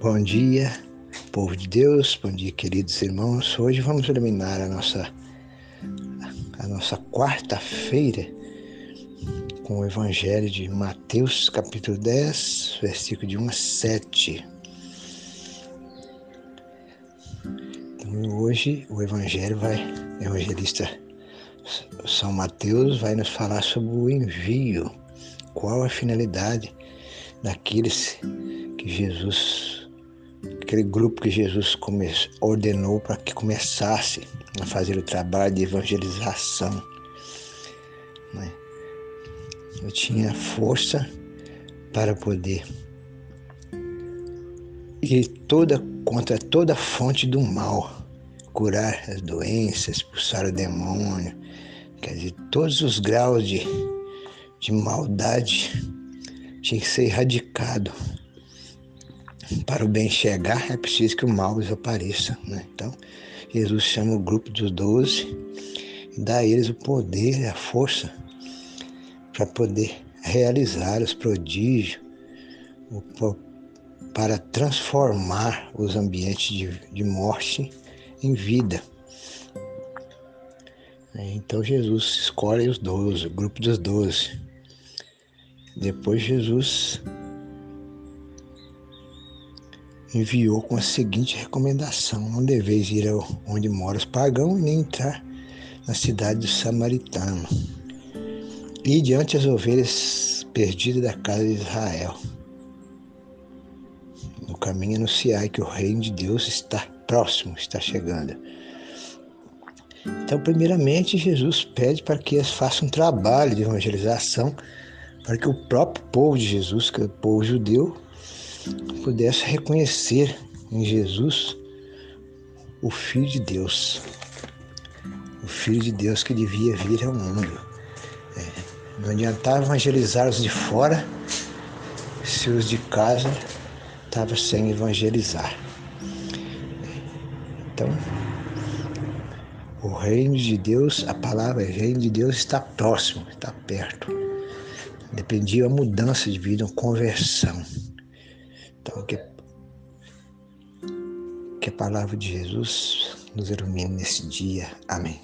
Bom dia, povo de Deus, bom dia, queridos irmãos. Hoje vamos eliminar a nossa, a nossa quarta-feira com o Evangelho de Mateus, capítulo 10, versículo de 1 a 7. Então, hoje o Evangelho vai, o evangelista São Mateus vai nos falar sobre o envio, qual a finalidade daqueles que Jesus aquele grupo que Jesus ordenou para que começasse a fazer o trabalho de evangelização. Né? Eu tinha força para poder ir toda contra toda fonte do mal, curar as doenças, expulsar o demônio, quer dizer, todos os graus de, de maldade tinha que ser erradicado para o bem chegar, é preciso que o mal desapareça. Né? Então, Jesus chama o grupo dos doze e dá a eles o poder a força para poder realizar os prodígios, para transformar os ambientes de, de morte em vida. Então Jesus escolhe os doze, o grupo dos doze. Depois Jesus enviou com a seguinte recomendação: Não deveis ir onde moram os pagãos e nem entrar na cidade do samaritano. E diante as ovelhas perdidas da casa de Israel. No caminho anunciai que o reino de Deus está próximo, está chegando. Então, primeiramente, Jesus pede para que eles façam um trabalho de evangelização, para que o próprio povo de Jesus, que é o povo judeu, pudesse reconhecer em Jesus o Filho de Deus, o Filho de Deus que devia vir ao mundo. É, não adiantava evangelizar os de fora se os de casa estavam sem evangelizar. Então, o reino de Deus, a palavra reino de Deus está próximo, está perto. Dependia a mudança de vida, uma conversão. Então, que, que a palavra de Jesus nos ilumine nesse dia. Amém.